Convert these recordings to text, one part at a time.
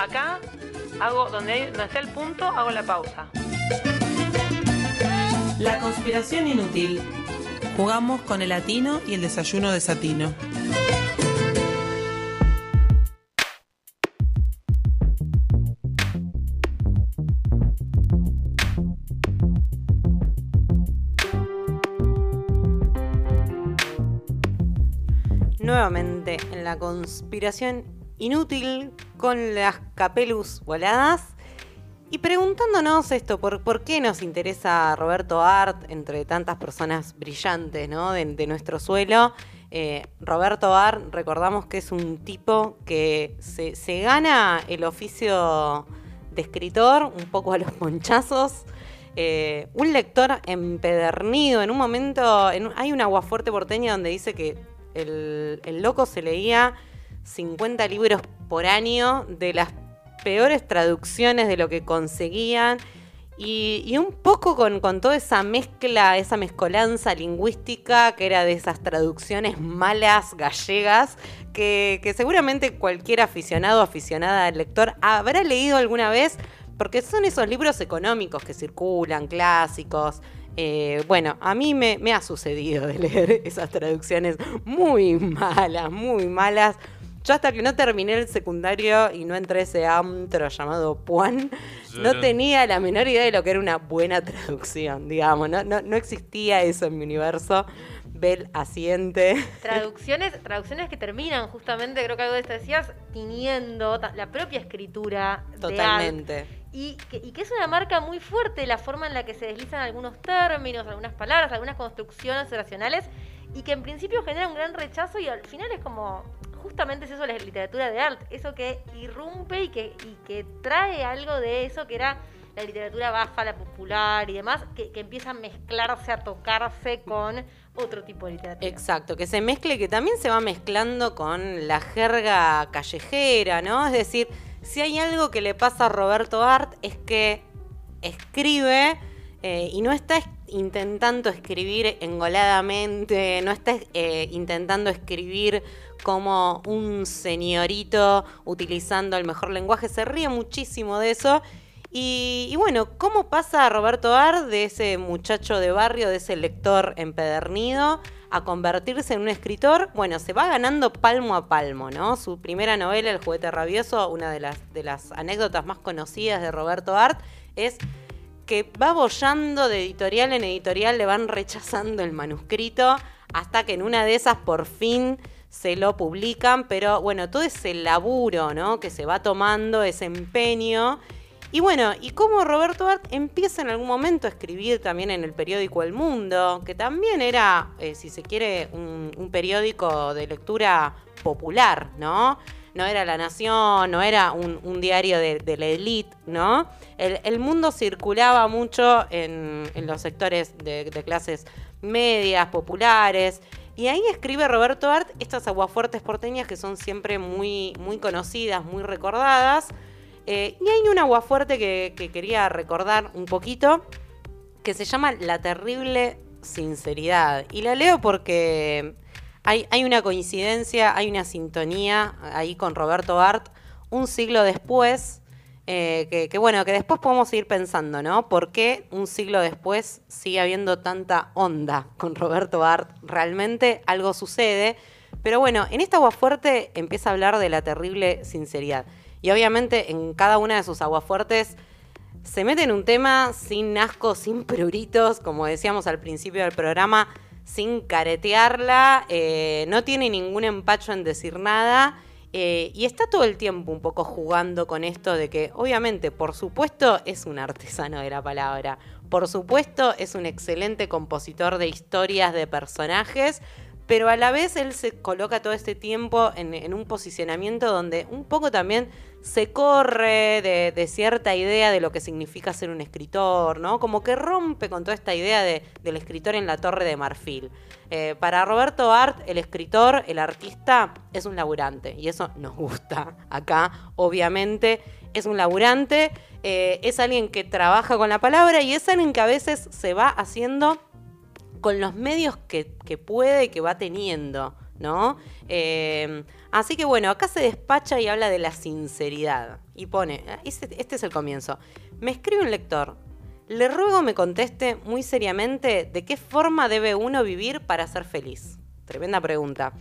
acá hago donde, donde está el punto, hago la pausa. La conspiración inútil. Jugamos con el latino y el desayuno de Satino. Nuevamente en la conspiración inútil con las capelus voladas y preguntándonos esto, ¿por, ¿por qué nos interesa Roberto Art entre tantas personas brillantes ¿no? de, nuestro suelo? Eh, Roberto Art, recordamos que es un tipo que se, gana el oficio de escritor, un poco a los ponchazos. Eh, un lector empedernido. En un momento, hay una aguafuerte porteña donde dice que el, el loco se leía 50 libros por año de las peores traducciones de lo que conseguían. Y, un poco con, toda esa mezcla, esa mezcolanza lingüística que era de esas traducciones malas gallegas, que, seguramente cualquier aficionado o aficionada al lector habrá leído alguna vez, porque son esos libros económicos que circulan, clásicos. Eh, bueno, a mí me, me ha sucedido de leer esas traducciones muy malas, muy malas yo hasta que no terminé el secundario y no entré a ese antro llamado Puan, no tenía la menor idea de lo que era una buena traducción, digamos. No, no, existía eso en mi universo. Bel asiente. Traducciones, traducciones que terminan justamente, creo que algo de esto decías, tiniendo la propia escritura. Totalmente. y, que, y que es una marca muy fuerte la forma en la que se deslizan algunos términos, algunas palabras, algunas construcciones racionales y que en principio genera un gran rechazo y al final es como, justamente es eso la literatura de arte, eso que irrumpe y que, y que trae algo de eso que era la literatura baja, la popular y demás, que, empieza a mezclarse, a tocarse con otro tipo de literatura. Exacto, que se mezcle, que también se va mezclando con la jerga callejera, ¿no? Es decir, si hay algo que le pasa a Roberto Art es que escribe eh, y no está intentando escribir engoladamente, no está eh, intentando escribir como un señorito utilizando el mejor lenguaje, se ríe muchísimo de eso. Y, bueno, ¿cómo pasa Roberto Ar de ese muchacho de barrio, de ese lector empedernido, a convertirse en un escritor? Bueno, se va ganando palmo a palmo, ¿no? Su primera novela, El juguete rabioso, una de las, de las anécdotas más conocidas de Roberto Art, es que va bollando de editorial en editorial, le van rechazando el manuscrito, hasta que en una de esas por fin se lo publican, pero bueno, todo ese laburo, ¿no? Que se va tomando, ese empeño. Y bueno, y cómo Roberto Art empieza en algún momento a escribir también en el periódico El Mundo, que también era, eh, si se quiere, un, periódico de lectura popular, ¿no? No era La Nación, no era un, diario de, la élite, ¿no? El, mundo circulaba mucho en, los sectores de, de clases medias, populares, y ahí escribe Roberto Art estas aguafuertes porteñas que son siempre muy, muy conocidas, muy recordadas. Eh, y hay un aguafuerte que quería recordar un poquito, que se llama La terrible sinceridad. Y la leo porque hay, una coincidencia, hay una sintonía ahí con Roberto Art. Un siglo después, eh, que, bueno, que después podemos seguir pensando, ¿no? ¿Por qué un siglo después sigue habiendo tanta onda con Roberto Art? Realmente algo sucede. Pero bueno, en esta aguafuerte empieza a hablar de la terrible sinceridad. Y obviamente en cada una de sus aguafuertes se mete en un tema sin asco, sin pruritos, como decíamos al principio del programa, sin caretearla, eh, no tiene ningún empacho en decir nada eh, y está todo el tiempo un poco jugando con esto de que, obviamente, por supuesto, es un artesano de la palabra. Por supuesto, es un excelente compositor de historias, de personajes, pero a la vez él se coloca todo este tiempo en, un posicionamiento donde un poco también se corre de, cierta idea de lo que significa ser un escritor, ¿no? Como que rompe con toda esta idea del escritor en la torre de marfil. Eh, para Roberto Art, el escritor, el artista, es un laburante y eso nos gusta acá, obviamente. Es un laburante, eh, es alguien que trabaja con la palabra y es alguien que a veces se va haciendo con los medios que, puede y que va teniendo, ¿no? Eh, así que bueno, acá se despacha y habla de la sinceridad. Y pone, este, este es el comienzo. Me escribe un lector. Le ruego me conteste muy seriamente de qué forma debe uno vivir para ser feliz. Tremenda pregunta.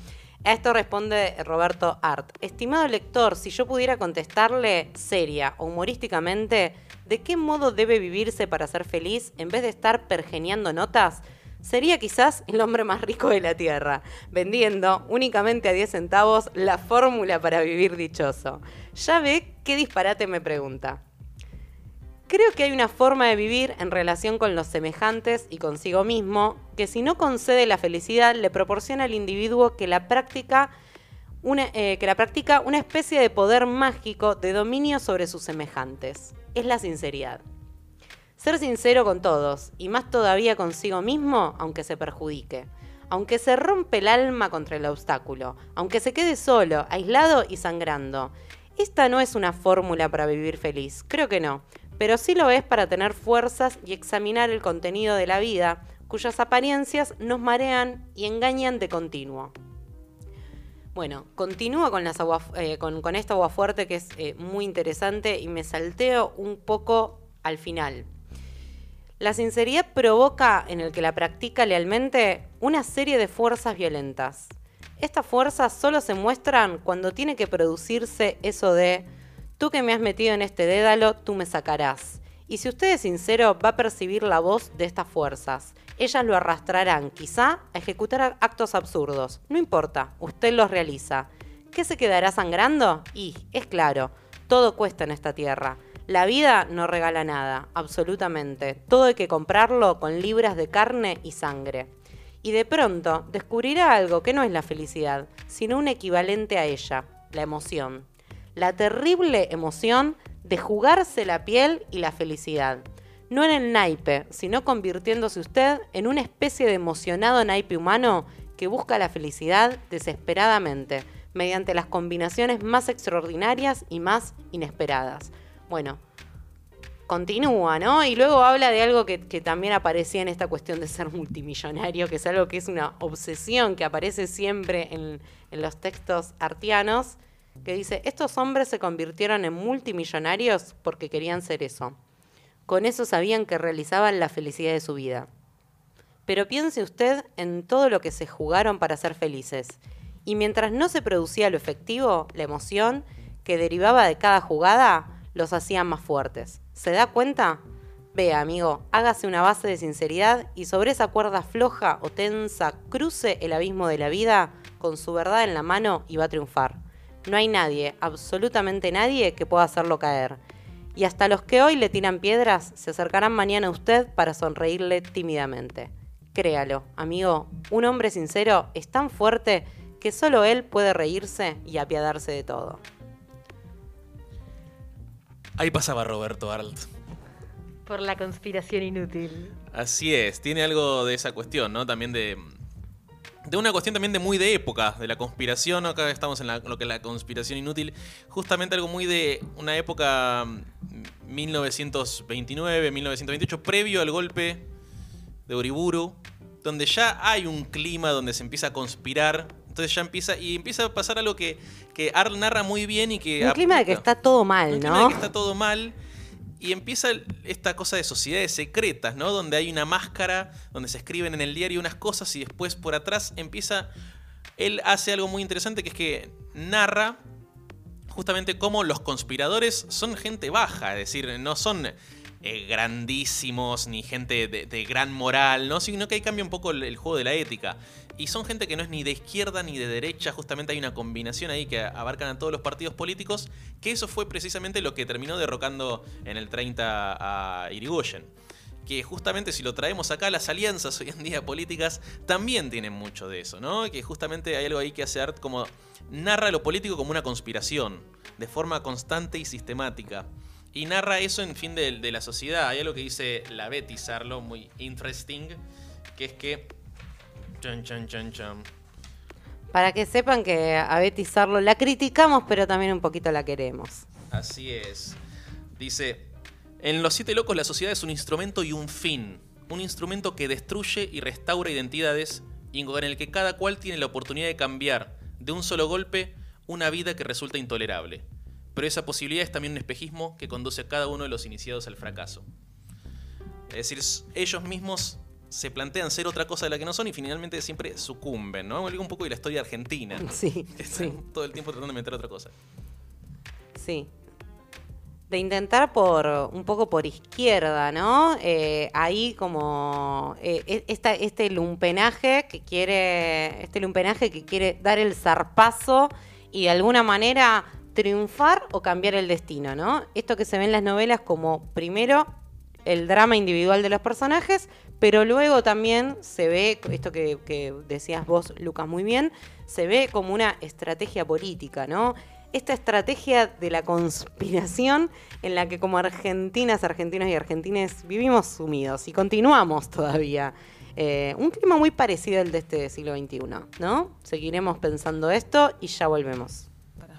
A esto responde Roberto Art. Estimado lector, si yo pudiera contestarle seria o humorísticamente de qué modo debe vivirse para ser feliz en vez de estar pergeneando notas, sería quizás el hombre más rico de la Tierra, vendiendo únicamente a 10 centavos la fórmula para vivir dichoso. Ya ve qué disparate me pregunta. Creo que hay una forma de vivir en relación con los semejantes y consigo mismo que si no concede la felicidad le proporciona al individuo que la práctica una, eh, que la practica una especie de poder mágico de dominio sobre sus semejantes. Es la sinceridad. Ser sincero con todos, y más todavía consigo mismo, aunque se perjudique. Aunque se rompe el alma contra el obstáculo, aunque se quede solo, aislado y sangrando. Esta no es una fórmula para vivir feliz, creo que no, pero sí lo es para tener fuerzas y examinar el contenido de la vida, cuyas apariencias nos marean y engañan de continuo. Bueno, continúo con, eh, esta agua fuerte que es eh, muy interesante y me salteo un poco al final. La sinceridad provoca en el que la practica lealmente una serie de fuerzas violentas. Estas fuerzas solo se muestran cuando tiene que producirse eso de Tú que me has metido en este dédalo, tú me sacarás. Y si usted es sincero, va a percibir la voz de estas fuerzas. Ellas lo arrastrarán, quizá, a ejecutar actos absurdos. No importa, usted los realiza. ¿Qué se quedará sangrando? Y, es claro, todo cuesta en esta tierra. La vida no regala nada, absolutamente. Todo hay que comprarlo con libras de carne y sangre. Y de pronto descubrirá algo que no es la felicidad, sino un equivalente a ella, la emoción la terrible emoción de jugarse la piel y la felicidad. No en el naipe, sino convirtiéndose usted en una especie de emocionado naipe humano que busca la felicidad desesperadamente, mediante las combinaciones más extraordinarias y más inesperadas. Bueno, continúa, ¿no? Y luego habla de algo que, también aparecía en esta cuestión de ser multimillonario, que es algo que es una obsesión que aparece siempre en, en los textos artianos, que dice, estos hombres se convirtieron en multimillonarios porque querían ser eso. Con eso sabían que realizaban la felicidad de su vida. Pero piense usted en todo lo que se jugaron para ser felices. Y mientras no se producía lo efectivo, la emoción que derivaba de cada jugada, los hacía más fuertes. ¿Se da cuenta? Vea, amigo, hágase una base de sinceridad y sobre esa cuerda floja o tensa cruce el abismo de la vida con su verdad en la mano y va a triunfar. No hay nadie, absolutamente nadie, que pueda hacerlo caer. Y hasta los que hoy le tiran piedras se acercarán mañana a usted para sonreírle tímidamente. Créalo, amigo, un hombre sincero es tan fuerte que solo él puede reírse y apiadarse de todo. Ahí pasaba Roberto Arlt. Por la conspiración inútil. Así es, tiene algo de esa cuestión, ¿no? También de de una cuestión también de muy de época, de la conspiración, acá estamos en lo que es la conspiración inútil, justamente algo muy de una época 1929, mm, 1928, previo al golpe de Uriburu, donde ya hay un clima donde se empieza a conspirar, entonces ya empieza, y empieza a pasar algo que, que Arl narra muy bien y que... Un clima de que está todo mal, un Clima de que está todo mal y empieza esta cosa de sociedades secretas, ¿no? Donde hay una máscara, donde se escriben en el diario unas cosas y después por atrás empieza... Él hace algo muy interesante que es que narra justamente cómo los conspiradores son gente baja, es decir, no son eh, grandísimos ni gente de, gran moral, ¿no? sino que ahí cambia un poco el, juego de la ética. Y son gente que no es ni de izquierda ni de derecha, justamente hay una combinación ahí que abarcan a todos los partidos políticos, que eso fue precisamente lo que terminó derrocando en el 30 a Irigoyen. Que justamente si lo traemos acá, las alianzas hoy en día políticas también tienen mucho de eso, ¿no? Que justamente hay algo ahí que hace Art como narra lo político como una conspiración, de forma constante y sistemática. Y narra eso en fin de, la sociedad. Hay algo que dice la Betty Sarlo, muy interesting, que es que para que sepan que a Betty Sarlo la criticamos, pero también un poquito la queremos. Así es. Dice, en Los Siete Locos la sociedad es un instrumento y un fin. Un instrumento que destruye y restaura identidades y con el que cada cual tiene la oportunidad de cambiar de un solo golpe una vida que resulta intolerable. Pero esa posibilidad es también un espejismo que conduce a cada uno de los iniciados al fracaso. Es decir, ellos mismos se plantean ser otra cosa de la que no son y finalmente siempre sucumben, ¿no? Vuelve un poco de la historia argentina. Sí, Están sí. todo el tiempo tratando de meter otra cosa. Sí. De intentar por un poco por izquierda, ¿no? Eh, ahí como eh, e- esta, este lumpenaje que quiere. Este lumpenaje que quiere dar el zarpazo y de alguna manera triunfar o cambiar el destino, ¿no? Esto que se ve en las novelas como primero el drama individual de los personajes, pero luego también se ve, esto que, decías vos, Lucas, muy bien, se ve como una estrategia política, ¿no? Esta estrategia de la conspiración en la que como argentinas, argentinos y argentines vivimos sumidos y continuamos todavía. Eh, un clima muy parecido al de este siglo XXI, ¿no? Seguiremos pensando esto y ya volvemos.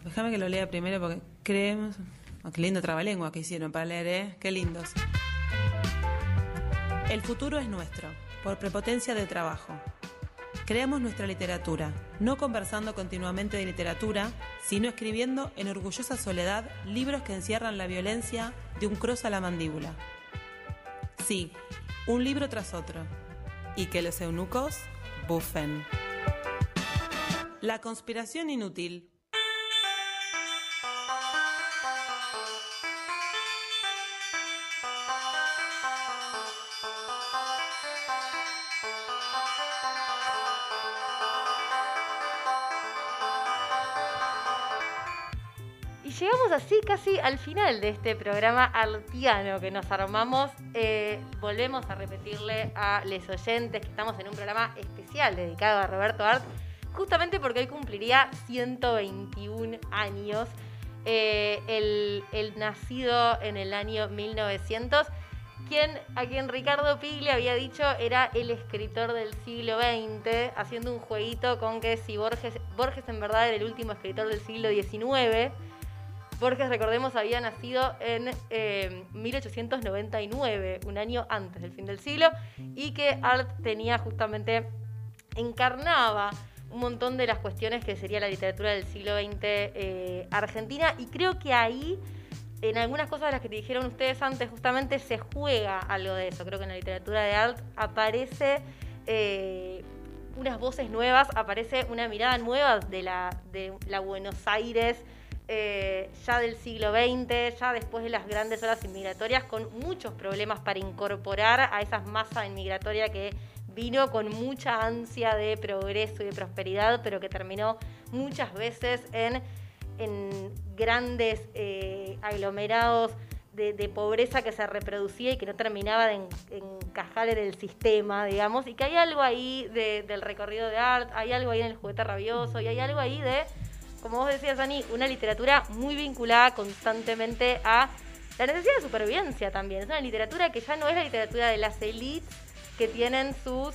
Déjame que lo lea primero porque creemos. Oh, qué lindo trabalengua que hicieron para leer, ¿eh? Qué lindos. El futuro es nuestro, por prepotencia de trabajo. Creamos nuestra literatura, no conversando continuamente de literatura, sino escribiendo en orgullosa soledad libros que encierran la violencia de un cross a la mandíbula. Sí, un libro tras otro. Y que los eunucos bufen. La conspiración inútil. Llegamos así casi al final de este programa artiano que nos armamos. Eh, volvemos a repetirle a los oyentes que estamos en un programa especial dedicado a Roberto Art, justamente porque hoy cumpliría 121 años. Eh, el, nacido en el año 1900, quien, a quien Ricardo Piglia había dicho era el escritor del siglo XX, haciendo un jueguito con que si Borges, Borges en verdad era el último escritor del siglo XIX. Borges, recordemos, había nacido en eh, 1899, un año antes del fin del siglo, y que Art tenía justamente, encarnaba un montón de las cuestiones que sería la literatura del siglo XX eh, argentina, y creo que ahí, en algunas cosas de las que te dijeron ustedes antes, justamente se juega algo de eso. Creo que en la literatura de Art aparece... eh, unas voces nuevas, aparece una mirada nueva de la, de la Buenos Aires eh, ya del siglo XX, ya después de las grandes olas inmigratorias, con muchos problemas para incorporar a esa masa inmigratoria que vino con mucha ansia de progreso y de prosperidad, pero que terminó muchas veces en, grandes eh, aglomerados de, pobreza que se reproducía y que no terminaba de en- encajar en el sistema, digamos, y que hay algo ahí de- del recorrido de arte, hay algo ahí en el juguete rabioso, y hay algo ahí de, como vos decías, Dani, una literatura muy vinculada constantemente a la necesidad de supervivencia también. Es una literatura que ya no es la literatura de las élites que tienen sus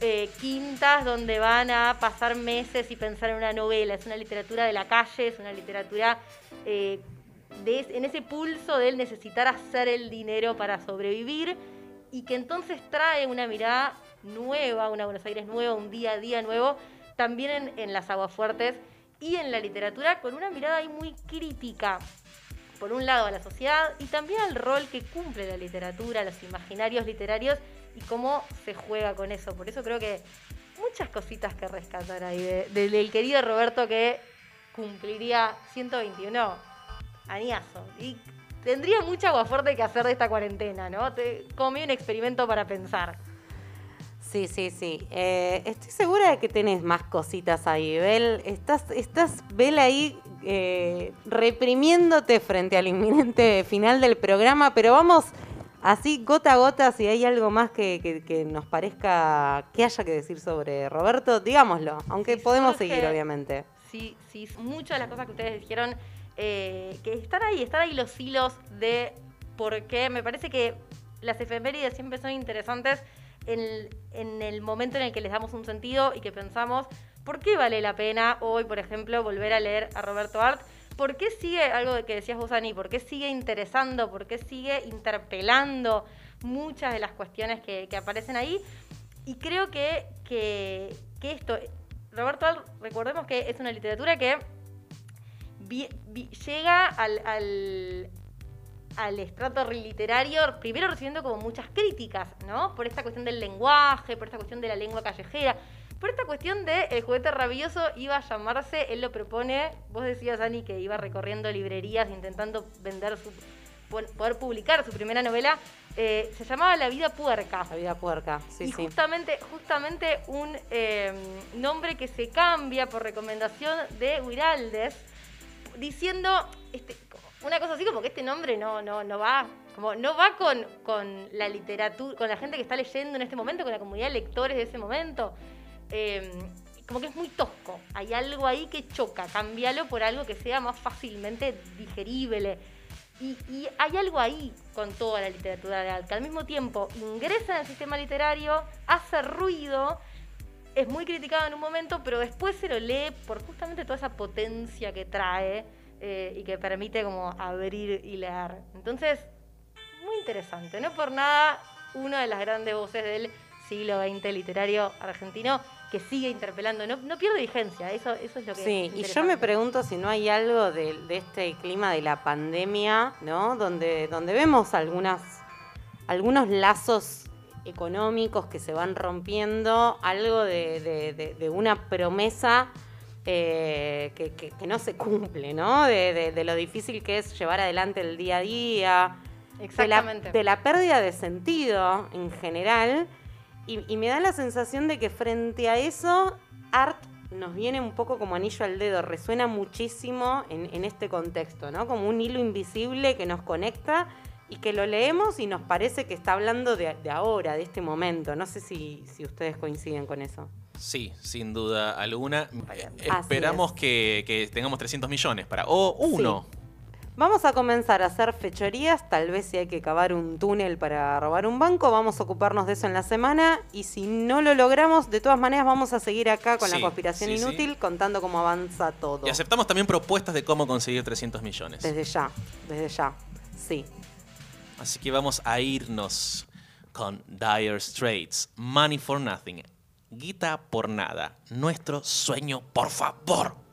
eh, quintas donde van a pasar meses y pensar en una novela. Es una literatura de la calle, es una literatura eh, de en ese pulso de él necesitar hacer el dinero para sobrevivir y que entonces trae una mirada nueva, una Buenos Aires nueva, un día a día nuevo, también en, en las aguafuertes y en la literatura con una mirada ahí muy crítica por un lado a la sociedad y también al rol que cumple la literatura, los imaginarios literarios y cómo se juega con eso. Por eso creo que muchas cositas que rescatar ahí de- de- del querido Roberto que cumpliría 121 añazo. Y tendría mucha agua fuerte que hacer de esta cuarentena, ¿no? Te, como un experimento para pensar. Sí, sí, sí. Eh, estoy segura de que tenés más cositas ahí, Bel. Estás, estás Bel, ahí eh, reprimiéndote frente al inminente final del programa, pero vamos así gota a gota, si hay algo más que, que- que nos parezca que haya que decir sobre Roberto, digámoslo, aunque podemos surge- seguir, obviamente. sí, sí, muchas de las cosas que ustedes dijeron, eh, que están ahí, están ahí los hilos de por qué. Me parece que las efemérides siempre son interesantes en, el momento en el que les damos un sentido y que pensamos, ¿por qué vale la pena hoy, por ejemplo, volver a leer a Roberto Art? ¿Por qué sigue algo que decías vos, Ani? ¿Por qué sigue interesando? ¿Por qué sigue interpelando muchas de las cuestiones que, aparecen ahí? Y creo que, que, esto, Roberto Alt, recordemos que es una literatura que llega al, al, al estrato literario, primero recibiendo como muchas críticas, ¿no? Por esta cuestión del lenguaje, por esta cuestión de la lengua callejera, por esta cuestión de el juguete rabioso iba a llamarse, él lo propone, vos decías, Ani, que iba recorriendo librerías intentando vender su, poder publicar su primera novela, eh, se llamaba La vida puerca La vida puerca, sí, y sí. justamente, justamente un eh, nombre que se cambia por recomendación de Wiraldes, diciendo este, una cosa así como que este nombre no, no, no va, como no va con, con la literatura, con la gente que está leyendo en este momento, con la comunidad de lectores de ese momento. Eh, como que es muy tosco. Hay algo ahí que choca. Cámbialo por algo que sea más fácilmente digerible. Y, y hay algo ahí con toda la literatura real, que al mismo tiempo ingresa en el sistema literario, hace ruido, es muy criticado en un momento, pero después se lo lee por justamente toda esa potencia que trae eh, y que permite como abrir y leer. Entonces, muy interesante. No por nada, una de las grandes voces del siglo XX literario argentino que sigue interpelando, no, no pierde vigencia, eso, eso es lo que... Sí, es y yo me pregunto si no hay algo de, de este clima de la pandemia, ¿no? Donde, donde vemos algunas, algunos lazos económicos que se van rompiendo, algo de- de una promesa eh, que, que- que no se cumple, ¿no? De, de- de lo difícil que es llevar adelante el día a día, de la, Exactamente. de la pérdida de sentido en general. Y, y me da la sensación de que frente a eso, Art nos viene un poco como anillo al dedo, resuena muchísimo en, en este contexto, ¿no? Como un hilo invisible que nos conecta y que lo leemos y nos parece que está hablando de, de ahora, de este momento. No sé si, si ustedes coinciden con eso. Sí, sin duda alguna. Eh, Esperamos es. que, que tengamos 300 millones para. O uno. Vamos a comenzar a hacer fechorías, tal vez si hay que cavar un túnel para robar un banco, vamos a ocuparnos de eso en la semana y si no lo logramos, de todas maneras vamos a seguir acá con Sí, la conspiración sí, sí. inútil contando cómo avanza todo. Y aceptamos también propuestas de cómo conseguir 300 millones. Desde ya, desde ya, sí. Así que vamos a irnos con Dire Straits, Money for Nothing, Guita por Nada, nuestro sueño, por favor.